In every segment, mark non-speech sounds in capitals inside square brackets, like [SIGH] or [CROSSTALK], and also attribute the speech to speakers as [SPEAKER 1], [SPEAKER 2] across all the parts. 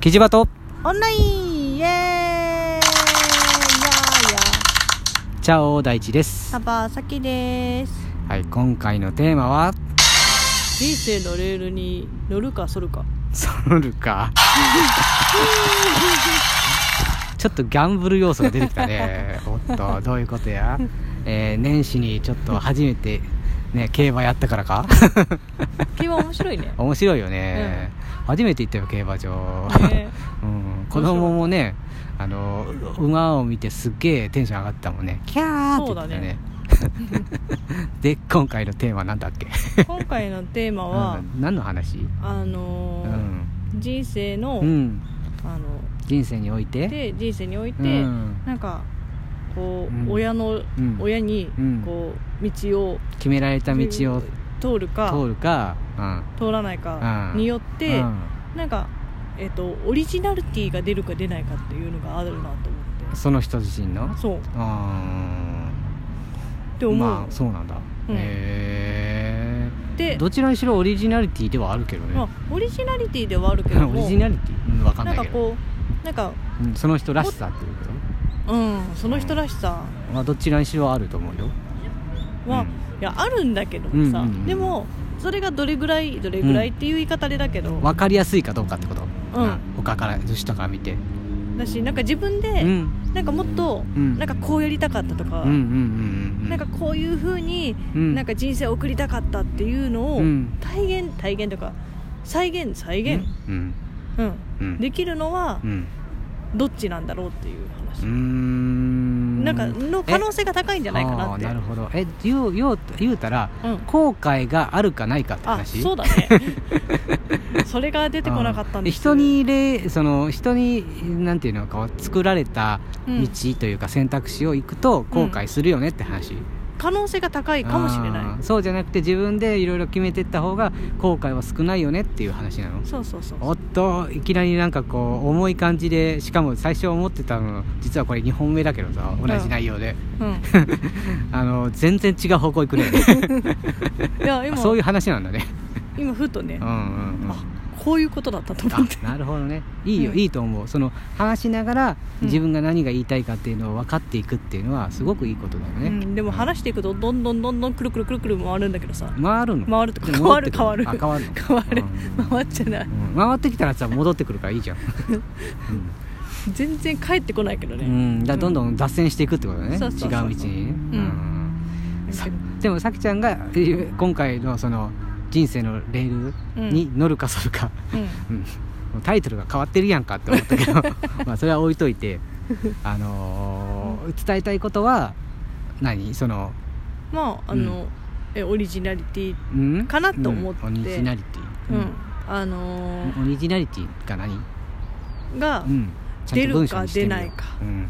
[SPEAKER 1] キジバト。
[SPEAKER 2] オンラインイエーイ。やーや
[SPEAKER 1] チャオ大地です。
[SPEAKER 2] サバサキです。
[SPEAKER 1] はい今回のテーマは？
[SPEAKER 2] 人生のレールに乗るか反るか。
[SPEAKER 1] ソルか。[LAUGHS] ちょっとギャンブル要素が出てきたね。おっとどういうことや、えー年始にちょっと初めてね競馬やったからか。[LAUGHS]
[SPEAKER 2] 競馬面白いね。
[SPEAKER 1] 面白いよね、初めて行ったよ競馬場、
[SPEAKER 2] ね。[LAUGHS]
[SPEAKER 1] うん、子供もねあの馬を見てすっげえテンション上がったもんね。キャーって言ってたね。[LAUGHS] で今回のテーマなんだっけ？
[SPEAKER 2] 今回のテーマは
[SPEAKER 1] うん。何の話？
[SPEAKER 2] あのー
[SPEAKER 1] うん、
[SPEAKER 2] 人生の、
[SPEAKER 1] うん、
[SPEAKER 2] あの
[SPEAKER 1] 人生において？
[SPEAKER 2] で人生において、
[SPEAKER 1] うん。
[SPEAKER 2] なんかこう、
[SPEAKER 1] うん。
[SPEAKER 2] 親の、
[SPEAKER 1] うん。
[SPEAKER 2] 親に
[SPEAKER 1] うん
[SPEAKER 2] こう道を
[SPEAKER 1] 決められた道を
[SPEAKER 2] 通るか
[SPEAKER 1] 通るか、うん。
[SPEAKER 2] 通らないか
[SPEAKER 1] うん。
[SPEAKER 2] によって、
[SPEAKER 1] うん。
[SPEAKER 2] なんか、えっとオリジナリティが出るか出ないかっていうのがあるなと思って。
[SPEAKER 1] その人自身の？
[SPEAKER 2] そう。っ
[SPEAKER 1] あ
[SPEAKER 2] て思う、
[SPEAKER 1] まあそうなんだ、
[SPEAKER 2] うん。
[SPEAKER 1] へえ
[SPEAKER 2] で、
[SPEAKER 1] どちらにしろオリジナリティではあるけどね、
[SPEAKER 2] まあ、オリジナリティではあるけども [LAUGHS]
[SPEAKER 1] オリジナリティ、うん、分かん
[SPEAKER 2] な
[SPEAKER 1] なんいけど。
[SPEAKER 2] かこうなんか
[SPEAKER 1] うん、その人らしさっていうこ
[SPEAKER 2] うんその人らしさ。
[SPEAKER 1] と、まあ、どちらにしろあると思うよ
[SPEAKER 2] は、
[SPEAKER 1] うん
[SPEAKER 2] いやあるんだけどもさ、
[SPEAKER 1] うんうんうん。
[SPEAKER 2] でもそれがどれぐらいどれぐらいっていう言い方でだけど、
[SPEAKER 1] 分かりやすいかどうかってこと、
[SPEAKER 2] うん。
[SPEAKER 1] 他から下から見て。
[SPEAKER 2] だしなんか自分で、
[SPEAKER 1] うん。
[SPEAKER 2] なんかもっと、
[SPEAKER 1] うん。
[SPEAKER 2] なんかこうやりたかったとか、
[SPEAKER 1] うんうんうんうん
[SPEAKER 2] なんかこういう風に、
[SPEAKER 1] うん。
[SPEAKER 2] なんか人生を送りたかったっていうのを、
[SPEAKER 1] うん。
[SPEAKER 2] 体現体現とか再現再現、
[SPEAKER 1] うん。
[SPEAKER 2] うん。
[SPEAKER 1] うん。
[SPEAKER 2] できるのは
[SPEAKER 1] うん。
[SPEAKER 2] どっちなんだろうっていう話、
[SPEAKER 1] うーん
[SPEAKER 2] なんかの可能性が高いんじゃないかなって。
[SPEAKER 1] なるほど。え言う言う言うたら
[SPEAKER 2] うん。
[SPEAKER 1] 後悔があるかないかって
[SPEAKER 2] あ
[SPEAKER 1] 話？
[SPEAKER 2] そうだね。[LAUGHS] それが出てこなかったんです。
[SPEAKER 1] 人にれその人になんていうのか作られた
[SPEAKER 2] うん。
[SPEAKER 1] 道というか選択肢を行くと後悔するよねって話、
[SPEAKER 2] 可能性が高いかもしれない。
[SPEAKER 1] そうじゃなくて自分でいろいろ決めていった方が後悔は少ないよねっていう話なの？
[SPEAKER 2] そうそうそう
[SPEAKER 1] おっといきなりなんかこう重い感じでしかも最初思ってたの実はこれ2本目だけどさ同じ内容で、
[SPEAKER 2] うん。[LAUGHS]
[SPEAKER 1] あの全然違う方向行くね。
[SPEAKER 2] いや今 [LAUGHS]
[SPEAKER 1] そういう話なんだね。
[SPEAKER 2] 今ふとね。
[SPEAKER 1] うんうんうん。
[SPEAKER 2] あこういうことだったと思って。
[SPEAKER 1] あなるほどね。いいよ、
[SPEAKER 2] うん。
[SPEAKER 1] いいと思う。その話しながら
[SPEAKER 2] うん。
[SPEAKER 1] 自分が何が言いたいかっていうのを分かっていくっていうのはすごくいいことだよね、
[SPEAKER 2] うん、でも話していくとどんどんどんどんくるくるくるくる回るんだけどさ。
[SPEAKER 1] 回るの？
[SPEAKER 2] 回るとか
[SPEAKER 1] で
[SPEAKER 2] 変わる変わる
[SPEAKER 1] あ変わるの？
[SPEAKER 2] 変わる。
[SPEAKER 1] うん。
[SPEAKER 2] 回っちゃない。
[SPEAKER 1] うん。回ってきたらさ戻ってくるからいいじゃん、[LAUGHS]
[SPEAKER 2] 全然帰ってこないけどね、
[SPEAKER 1] うん。うん、だどんどん脱線していくってことだね、違う道にね、
[SPEAKER 2] うん。
[SPEAKER 1] さでもさきちゃんがえー今回のその人生のレールに乗るかそるか、
[SPEAKER 2] うん。
[SPEAKER 1] うん。タイトルが変わってるやんかって思ったけど。[LAUGHS] まあそれは置いといて、あのー伝えたいことは何？その、
[SPEAKER 2] まああの、えオリジナリティ
[SPEAKER 1] うん、
[SPEAKER 2] かなと思って。
[SPEAKER 1] うん。オリジナリティ、
[SPEAKER 2] うん、あの
[SPEAKER 1] オリジナリティが何、
[SPEAKER 2] ーが出るか出ないか
[SPEAKER 1] うん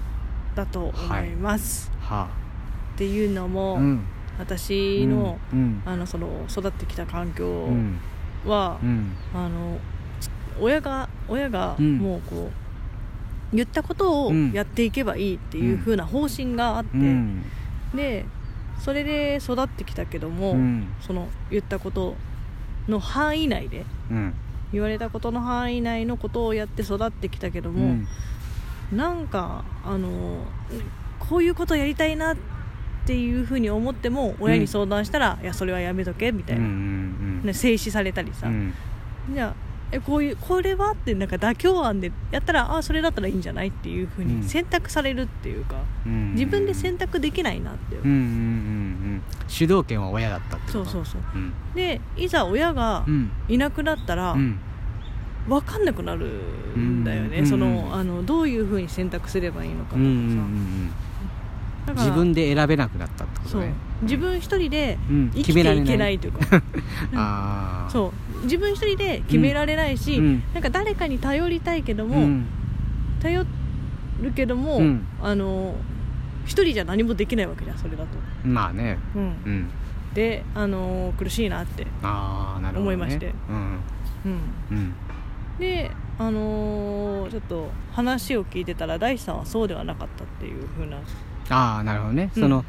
[SPEAKER 2] だと思います、
[SPEAKER 1] は
[SPEAKER 2] っていうの
[SPEAKER 1] あ
[SPEAKER 2] も、
[SPEAKER 1] うん
[SPEAKER 2] 私の,、
[SPEAKER 1] うん
[SPEAKER 2] あのその育ってきた環境
[SPEAKER 1] うん。
[SPEAKER 2] は、
[SPEAKER 1] うん。
[SPEAKER 2] あの親が親が
[SPEAKER 1] うん。
[SPEAKER 2] もうこう言ったことを
[SPEAKER 1] うん。
[SPEAKER 2] やっていけばいいっていう風な方針があって、
[SPEAKER 1] うん。
[SPEAKER 2] でそれで育ってきたけども、
[SPEAKER 1] うん。
[SPEAKER 2] その言ったことの範囲内で
[SPEAKER 1] うん。
[SPEAKER 2] 言われたことの範囲内のことをやって育ってきたけども、
[SPEAKER 1] うん。
[SPEAKER 2] なんかあのこういうことやりたいなっていうふうに思っても親に相談したら、いやそれはやめとけみたいな、
[SPEAKER 1] うんうん
[SPEAKER 2] ね、静止されたりさ、
[SPEAKER 1] うん。
[SPEAKER 2] じゃあえこういうこれはってなんか妥協案でやったらあそれだったらいいんじゃないっていうふう
[SPEAKER 1] うん。
[SPEAKER 2] に選択されるっていうか、
[SPEAKER 1] うん。
[SPEAKER 2] 自分で選択できないなって、
[SPEAKER 1] うんうんうんうん。主導権は親だったって
[SPEAKER 2] そうそうそう。
[SPEAKER 1] うん。
[SPEAKER 2] でいざ親が
[SPEAKER 1] うん。
[SPEAKER 2] いなくなったら、
[SPEAKER 1] うん。
[SPEAKER 2] 分かんなくなるんだよね、
[SPEAKER 1] うん
[SPEAKER 2] そ
[SPEAKER 1] うん。
[SPEAKER 2] のあのどういうふうに選択すればいいのかとかさ、
[SPEAKER 1] うんうんうん自分で選べなくなったってことね。
[SPEAKER 2] 自分一人で
[SPEAKER 1] うん。
[SPEAKER 2] 生きていけないというか、[LAUGHS]
[SPEAKER 1] ああ
[SPEAKER 2] そう。自分一人で決められないし、
[SPEAKER 1] うん。
[SPEAKER 2] なんか誰かに頼りたいけども、
[SPEAKER 1] うん。
[SPEAKER 2] 頼るけども、
[SPEAKER 1] うん。
[SPEAKER 2] あの一人じゃ何もできないわけじゃんそれだと、
[SPEAKER 1] まあね。
[SPEAKER 2] うん。
[SPEAKER 1] うん。
[SPEAKER 2] であの苦しいなって、
[SPEAKER 1] ああなるほど、ね、
[SPEAKER 2] 思いまして。
[SPEAKER 1] うん。
[SPEAKER 2] うん、
[SPEAKER 1] うん。
[SPEAKER 2] であのーちょっと話を聞いてたら大地さんはそうではなかったっていう風な
[SPEAKER 1] ああなるほどね、
[SPEAKER 2] うん。
[SPEAKER 1] その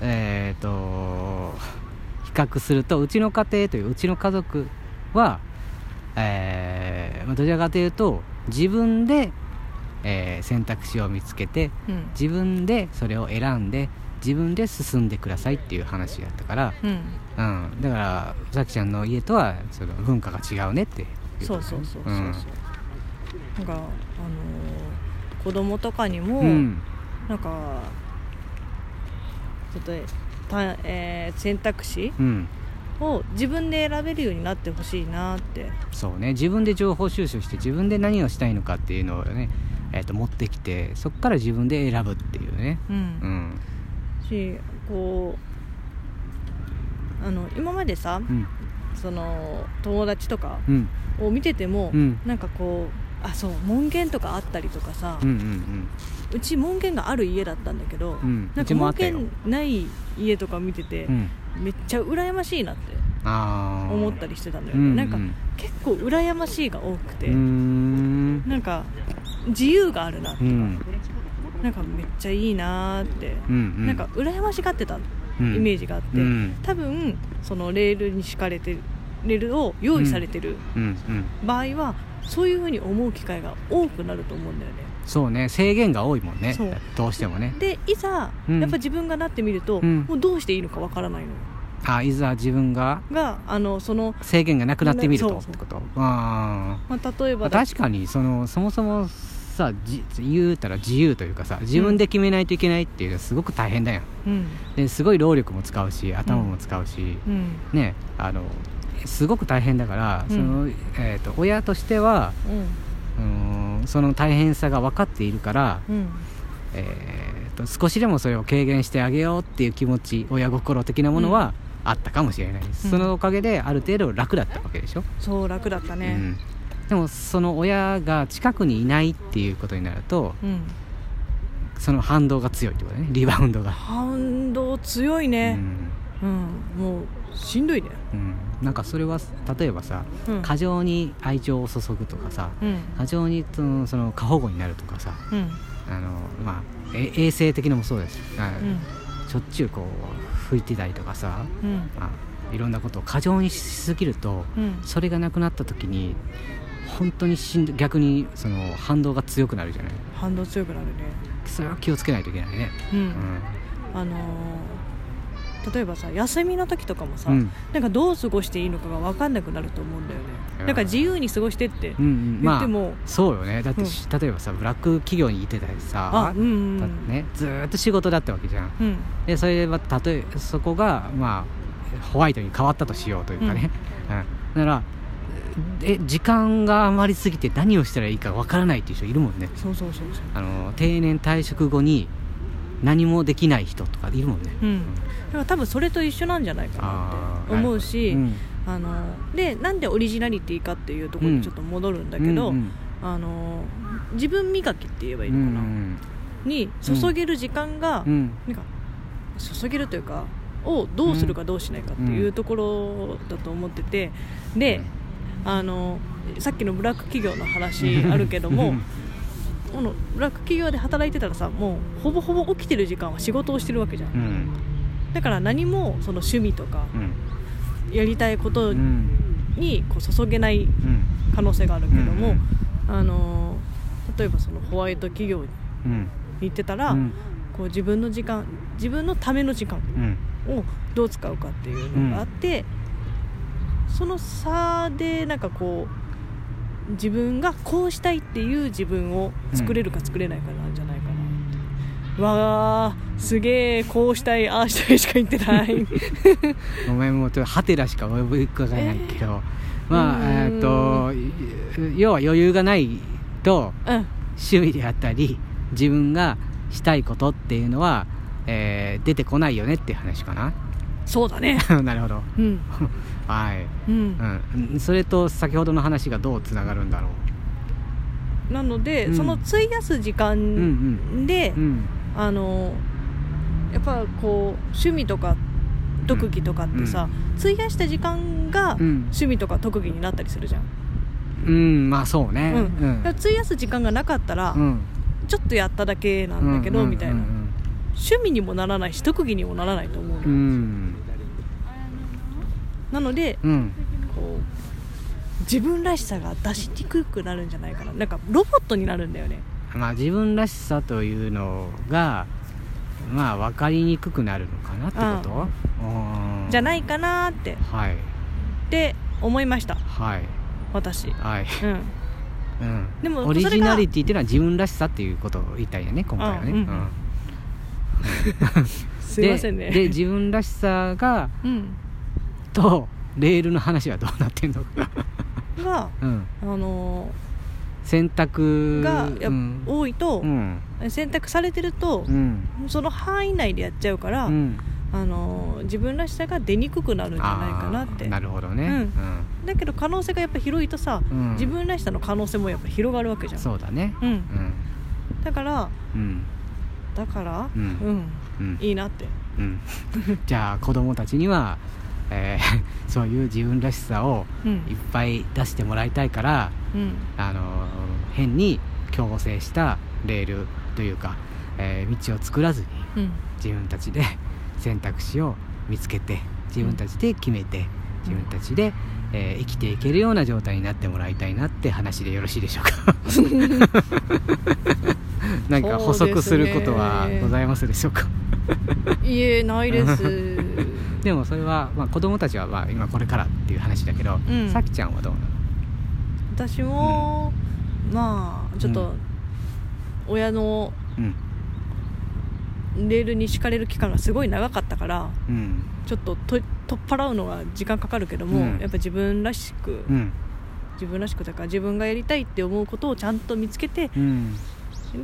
[SPEAKER 1] えっ、と比較するとうちの家庭といううちの家族は、えーまあ、どちらかというと自分で、えー選択肢を見つけて
[SPEAKER 2] うん。
[SPEAKER 1] 自分でそれを選んで自分で進んでくださいっていう話だったから、
[SPEAKER 2] うん。
[SPEAKER 1] うん、だからさきちゃんの家とはその文化が違うねって
[SPEAKER 2] そうそうそうそうそう、
[SPEAKER 1] うん。
[SPEAKER 2] なんかあのー子供とかにも、
[SPEAKER 1] うん。
[SPEAKER 2] なんかちょっとた、えー選択肢
[SPEAKER 1] うん。
[SPEAKER 2] を自分で選べるようになってほしいなって。
[SPEAKER 1] そうね。自分で情報収集して自分で何をしたいのかっていうのをね、えー、と持ってきてそこから自分で選ぶっていうね。
[SPEAKER 2] うん、
[SPEAKER 1] うん。
[SPEAKER 2] しこうあの今までさ
[SPEAKER 1] うん。
[SPEAKER 2] その友達とか
[SPEAKER 1] うん。
[SPEAKER 2] を見てても、
[SPEAKER 1] うん。
[SPEAKER 2] なんかこうあそう門限とかあったりとかさ、
[SPEAKER 1] うんうん
[SPEAKER 2] うち門限がある家だったんだけど、
[SPEAKER 1] うん。
[SPEAKER 2] なんか門限ない家とか見てて、
[SPEAKER 1] うん。
[SPEAKER 2] めっちゃ羨ましいなって思ったりしてたんだよね、
[SPEAKER 1] うんうん
[SPEAKER 2] なんか結構羨ましいが多くて、
[SPEAKER 1] ん。
[SPEAKER 2] なんか自由があるなって
[SPEAKER 1] うん。
[SPEAKER 2] なんかめっちゃいいなーって、
[SPEAKER 1] うんうん。
[SPEAKER 2] なんか羨ましがってたイ
[SPEAKER 1] うん。
[SPEAKER 2] メージがあって、
[SPEAKER 1] うん。
[SPEAKER 2] 多分そのレールに敷かれてレールを用意されてる
[SPEAKER 1] うん。うん。
[SPEAKER 2] 場合は、そういうふうに思う機会が多くなると思うんだよね。
[SPEAKER 1] そうね。制限が多いもんね。どうしてもね。
[SPEAKER 2] でいざ、
[SPEAKER 1] うん。
[SPEAKER 2] やっぱ自分がなってみると、
[SPEAKER 1] うん。
[SPEAKER 2] もうどうしていいのかわからないの。
[SPEAKER 1] あいざ自分が
[SPEAKER 2] があのその、
[SPEAKER 1] 制限がなくなってみると。ってことあ
[SPEAKER 2] まあ、例え
[SPEAKER 1] あ
[SPEAKER 2] ばだ
[SPEAKER 1] 確かにそのそもそもさじ言うたら自由というかさ自分で決めないといけないっていうのはすごく大変だよ。
[SPEAKER 2] うん。
[SPEAKER 1] ですごい労力も使うし頭も使うし、
[SPEAKER 2] うん。
[SPEAKER 1] ねあのすごく大変だから、
[SPEAKER 2] うん。
[SPEAKER 1] そのえー、と親としてはうーんその大変さが分かっているから、
[SPEAKER 2] うん。うん
[SPEAKER 1] えー、と少しでもそれを軽減してあげようっていう気持ち親心的なものはあったかもしれないです、
[SPEAKER 2] うん。
[SPEAKER 1] そのおかげである程度楽だったわけでしょ、
[SPEAKER 2] そう楽だったね。
[SPEAKER 1] うん、でもその親が近くにいないっていうことになると
[SPEAKER 2] うん、
[SPEAKER 1] その反動が強いってことね。リバウンドが、
[SPEAKER 2] 反動強いうね
[SPEAKER 1] ん。
[SPEAKER 2] うん、もうしんどいね。
[SPEAKER 1] うん、なんかそれは例えばさ、
[SPEAKER 2] うん。
[SPEAKER 1] 過剰に愛情を注ぐとかさ
[SPEAKER 2] うん。
[SPEAKER 1] 過剰にそのその過保護になるとかさ
[SPEAKER 2] うん。
[SPEAKER 1] あの、まあ、え衛生的なのもそうですあ
[SPEAKER 2] うん。
[SPEAKER 1] しょっちゅうこう拭いてたりとかさ、
[SPEAKER 2] うん。
[SPEAKER 1] まあ、いろんなことを過剰にしすぎると
[SPEAKER 2] うん。
[SPEAKER 1] それがなくなった時に本当にしんど逆にその反動が強くなるじゃない。
[SPEAKER 2] 反動強くなるね。
[SPEAKER 1] それは気をつけないといけないね。
[SPEAKER 2] あのー例えばさ休みの時とかもさ、
[SPEAKER 1] うん。
[SPEAKER 2] なんかどう過ごしていいのかが分かんなくなると思うんだよね。
[SPEAKER 1] うん
[SPEAKER 2] だから自由に過ごしてって
[SPEAKER 1] うんうん。
[SPEAKER 2] 言っても、
[SPEAKER 1] そうよね。だって、
[SPEAKER 2] うん。
[SPEAKER 1] 例えばさブラック企業にいてたりさ
[SPEAKER 2] あうんうん。
[SPEAKER 1] だってね、ずーっと仕事だったわけじゃん。
[SPEAKER 2] うん。
[SPEAKER 1] でそれは例えそこがまあホワイトに変わったとしようというかね、うん。[LAUGHS] だからえ時間が余りすぎて何をしたらいいかわからないっていう人いるもんね。
[SPEAKER 2] そうそうそうそう。
[SPEAKER 1] あの定年退職後に何もできない人とかいるもんね、
[SPEAKER 2] うん。だから多分それと一緒なんじゃないかなって思うし
[SPEAKER 1] うん。
[SPEAKER 2] あのでなんでオリジナリティかっていうところにちょっと戻るんだけど、
[SPEAKER 1] うん
[SPEAKER 2] あの自分磨きって言えばいい
[SPEAKER 1] うん
[SPEAKER 2] のかな、に注げる時間が、
[SPEAKER 1] うん。
[SPEAKER 2] なんか注げるというかをどうするかどうしないかっていうところだと思ってて、であのさっきのブラック企業の話あるけどもこのブラック企業で働いてたらさもうほぼほぼ起きてる時間は仕事をしてるわけじゃん、
[SPEAKER 1] うん。
[SPEAKER 2] だから何もその趣味とか
[SPEAKER 1] うん。
[SPEAKER 2] やりたいこと
[SPEAKER 1] うん
[SPEAKER 2] にこう注げない
[SPEAKER 1] うん。
[SPEAKER 2] 可能性があるけども、
[SPEAKER 1] うん。
[SPEAKER 2] あの例えばそのホワイト企業に
[SPEAKER 1] うん。
[SPEAKER 2] 行ってたら、
[SPEAKER 1] うん。
[SPEAKER 2] こう自分の時間自分のための時間
[SPEAKER 1] うん。
[SPEAKER 2] をどう使うかっていうのがあって、その差でなんかこう自分がこうしたいっていう自分を作れるか作れないかなんじゃないかな、わーすげえこうしたいああしたいしか言ってない。
[SPEAKER 1] ごめんもうちょっとハテナしか思い浮かばないけど、まあ
[SPEAKER 2] うーん。
[SPEAKER 1] えっと要は余裕がないと
[SPEAKER 2] うん。
[SPEAKER 1] 趣味であったり自分がしたいことっていうのは、えー出てこないよねっていう話かな
[SPEAKER 2] そうだね。[LAUGHS]
[SPEAKER 1] なるほど。
[SPEAKER 2] うん。[LAUGHS]
[SPEAKER 1] はい、
[SPEAKER 2] うん。
[SPEAKER 1] うん、それと先ほどの話がどうつながるんだろ
[SPEAKER 2] なので、
[SPEAKER 1] うん。
[SPEAKER 2] その費やす時
[SPEAKER 1] うう
[SPEAKER 2] 間
[SPEAKER 1] ん
[SPEAKER 2] で、
[SPEAKER 1] うん。
[SPEAKER 2] あのやっぱこう趣味とか特技とかってさ、費やした時間が
[SPEAKER 1] うん。
[SPEAKER 2] 趣味とか特技になったりするじゃん、
[SPEAKER 1] うん。まあそうね。
[SPEAKER 2] 費やす時間がなかったら、
[SPEAKER 1] うん。
[SPEAKER 2] ちょっとやっただけなんだけど、
[SPEAKER 1] うん
[SPEAKER 2] みたいな、
[SPEAKER 1] うん
[SPEAKER 2] 趣味にもならないし特技にもならないと思うの、
[SPEAKER 1] うん
[SPEAKER 2] なので
[SPEAKER 1] うん。
[SPEAKER 2] こ自分らしさが出しにくくなるんじゃないかな。なんかロボットになるんだよね。
[SPEAKER 1] まあ自分らしさというのがまあ分かりにくくなるのかなってこと？うん。
[SPEAKER 2] じゃないかなって。っ
[SPEAKER 1] はい。
[SPEAKER 2] て思いました。
[SPEAKER 1] はい。
[SPEAKER 2] 私。
[SPEAKER 1] はい。
[SPEAKER 2] うん。
[SPEAKER 1] うん。
[SPEAKER 2] でも
[SPEAKER 1] オリジナリ
[SPEAKER 2] テ
[SPEAKER 1] ティっていうのは自分らしさっていうことを言いたいよね今回はね、
[SPEAKER 2] うん。うん。[LAUGHS] すいませんね。
[SPEAKER 1] でで自分らしさが
[SPEAKER 2] うん
[SPEAKER 1] とレールの話はどうなってんのか、
[SPEAKER 2] が
[SPEAKER 1] うん、
[SPEAKER 2] あの
[SPEAKER 1] 選択
[SPEAKER 2] ーが
[SPEAKER 1] うん。
[SPEAKER 2] 多いと
[SPEAKER 1] う、ん。
[SPEAKER 2] 選択されてると
[SPEAKER 1] う、ん。
[SPEAKER 2] その範囲内でやっちゃうから、
[SPEAKER 1] うん。
[SPEAKER 2] あのー自分らしさが出にくくなるんじゃないかなって。
[SPEAKER 1] なるほどね、
[SPEAKER 2] うん。だけど可能性がやっぱ広いとさ、
[SPEAKER 1] うん。
[SPEAKER 2] 自分らしさの可能性もやっぱ広がるわけじゃん。
[SPEAKER 1] そうだね。
[SPEAKER 2] うん。
[SPEAKER 1] うん。
[SPEAKER 2] だから
[SPEAKER 1] うん。
[SPEAKER 2] だから
[SPEAKER 1] う
[SPEAKER 2] うんん、
[SPEAKER 1] うん。
[SPEAKER 2] いいなって。
[SPEAKER 1] うん。[LAUGHS] じゃあ子供たちには、えー [LAUGHS] そういう自分らしさを
[SPEAKER 2] うん。
[SPEAKER 1] いっぱい出してもらいたいから
[SPEAKER 2] うん。
[SPEAKER 1] あの変に強制したレールというか、えー道を作らずに
[SPEAKER 2] うん。
[SPEAKER 1] 自分たちで [LAUGHS] 選択肢を見つけて自分たちで決めて自分たちで、えー生きていけるような状態になってもらいたいなって話でよろしいでしょうか。[LAUGHS] 何か補足することはございますでしょうか？
[SPEAKER 2] いえないです
[SPEAKER 1] でもそれは、まあ、子供たちはまあ今これからっていう話だけど、
[SPEAKER 2] うん。
[SPEAKER 1] さきちゃんはどうなの？
[SPEAKER 2] 私も、まあちょっと、親の
[SPEAKER 1] うん。
[SPEAKER 2] レールに敷かれる期間がすごい長かったから
[SPEAKER 1] うん。
[SPEAKER 2] ちょっとと取っ払うのが時間かかるけども、
[SPEAKER 1] うん。
[SPEAKER 2] やっぱ自分らしく、
[SPEAKER 1] うん。
[SPEAKER 2] 自分らしくだから自分がやりたいって思うことをちゃんと見つけて
[SPEAKER 1] うん。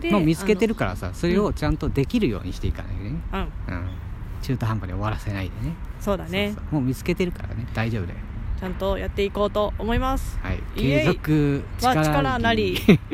[SPEAKER 2] で
[SPEAKER 1] もう見つけてるからさそれをちゃんとできるようにしていかないとね、
[SPEAKER 2] あのうん。
[SPEAKER 1] うん、中途半端に終わらせないでね。
[SPEAKER 2] そうだね。
[SPEAKER 1] もう見つけてるからね。大丈夫だよ。
[SPEAKER 2] ちゃんとやっていこうと思います。
[SPEAKER 1] はい。継続
[SPEAKER 2] 力なり [LAUGHS]